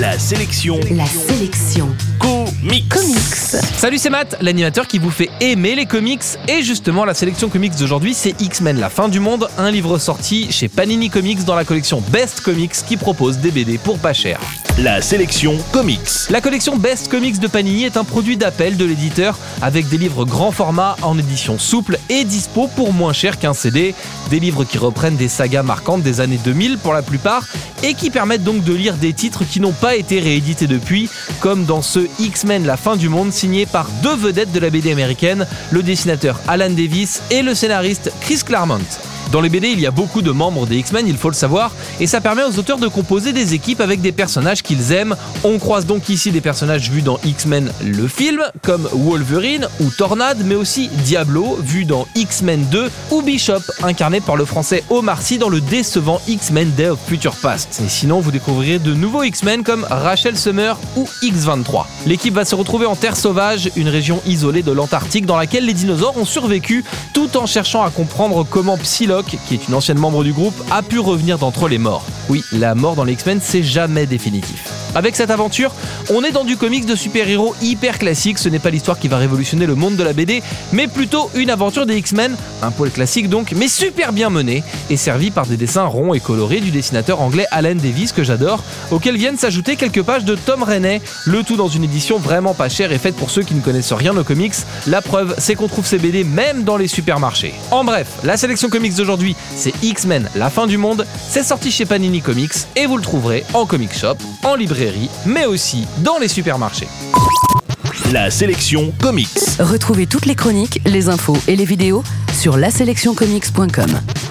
La sélection. La sélection. Comics. Comics. Salut, c'est Matt, l'animateur qui vous fait aimer les comics. Et justement, la sélection comics d'aujourd'hui, c'est X-Men La fin du monde, un livre sorti chez Panini Comics dans la collection Best Comics qui propose des BD pour pas cher. La sélection comics. La collection Best Comics de Panini est un produit d'appel de l'éditeur avec des livres grand format en édition souple et dispo pour moins cher qu'un CD. Des livres qui reprennent des sagas marquantes des années 2000 pour la plupart et qui permettent donc de lire des titres qui n'ont pas été réédités depuis, comme dans ce X-Men La fin du monde signé par deux vedettes de la BD américaine, le dessinateur Alan Davis et le scénariste Chris Claremont. Dans les BD, il y a beaucoup de membres des X-Men, il faut le savoir, et ça permet aux auteurs de composer des équipes avec des personnages qu'ils aiment. On croise donc ici des personnages vus dans X-Men le film, comme Wolverine ou Tornade, mais aussi Diablo, vu dans X-Men 2, ou Bishop, incarné par le français Omar Sy dans le décevant X-Men Day of Future Past. Et sinon, vous découvrirez de nouveaux X-Men comme Rachel Summer ou X-23. L'équipe va se retrouver en Terre sauvage, une région isolée de l'Antarctique dans laquelle les dinosaures ont survécu, tout en cherchant à comprendre comment Psylocke qui est une ancienne membre du groupe, a pu revenir d'entre les morts. Oui, la mort dans les X-Men, c'est jamais définitif. Avec cette aventure, on est dans du comics de super-héros hyper classique. Ce n'est pas l'histoire qui va révolutionner le monde de la BD, mais plutôt une aventure des X-Men, un poil classique donc, mais super bien menée, et servie par des dessins ronds et colorés du dessinateur anglais Alan Davis que j'adore, auxquels viennent s'ajouter quelques pages de Tom Rainey, le tout dans une édition vraiment pas chère et faite pour ceux qui ne connaissent rien aux comics. La preuve, c'est qu'on trouve ces BD même dans les supermarchés. En bref, la sélection comics d'aujourd'hui, c'est X-Men, la fin du monde. C'est sorti chez Panini Comics et vous le trouverez en comic shop, en librairie, mais aussi dans les supermarchés. La sélection comics. Retrouvez toutes les chroniques, les infos et les vidéos sur laselectioncomics.com.